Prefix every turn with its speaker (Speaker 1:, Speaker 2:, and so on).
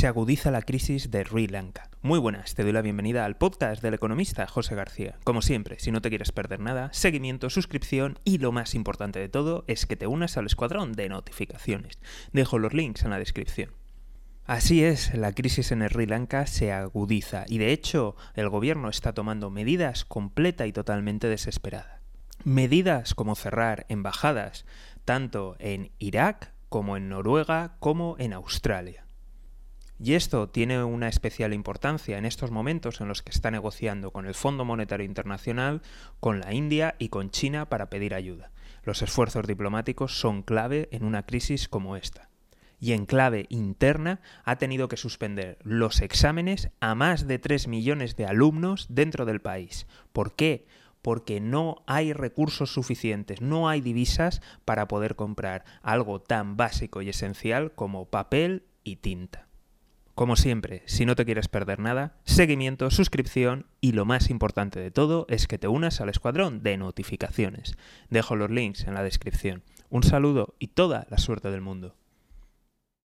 Speaker 1: se agudiza la crisis de Sri Lanka. Muy buenas, te doy la bienvenida al podcast del economista José García. Como siempre, si no te quieres perder nada, seguimiento, suscripción y lo más importante de todo es que te unas al escuadrón de notificaciones. Dejo los links en la descripción. Así es, la crisis en Sri Lanka se agudiza y de hecho el gobierno está tomando medidas completa y totalmente desesperadas. Medidas como cerrar embajadas tanto en Irak como en Noruega como en Australia. Y esto tiene una especial importancia en estos momentos en los que está negociando con el Fondo Monetario Internacional, con la India y con China para pedir ayuda. Los esfuerzos diplomáticos son clave en una crisis como esta. Y en clave interna ha tenido que suspender los exámenes a más de 3 millones de alumnos dentro del país. ¿Por qué? porque no hay recursos suficientes, no hay divisas para poder comprar algo tan básico y esencial como papel y tinta. Como siempre, si no te quieres perder nada, seguimiento, suscripción y lo más importante de todo es que te unas al escuadrón de notificaciones. Dejo los links en la descripción. Un saludo y toda la suerte del mundo.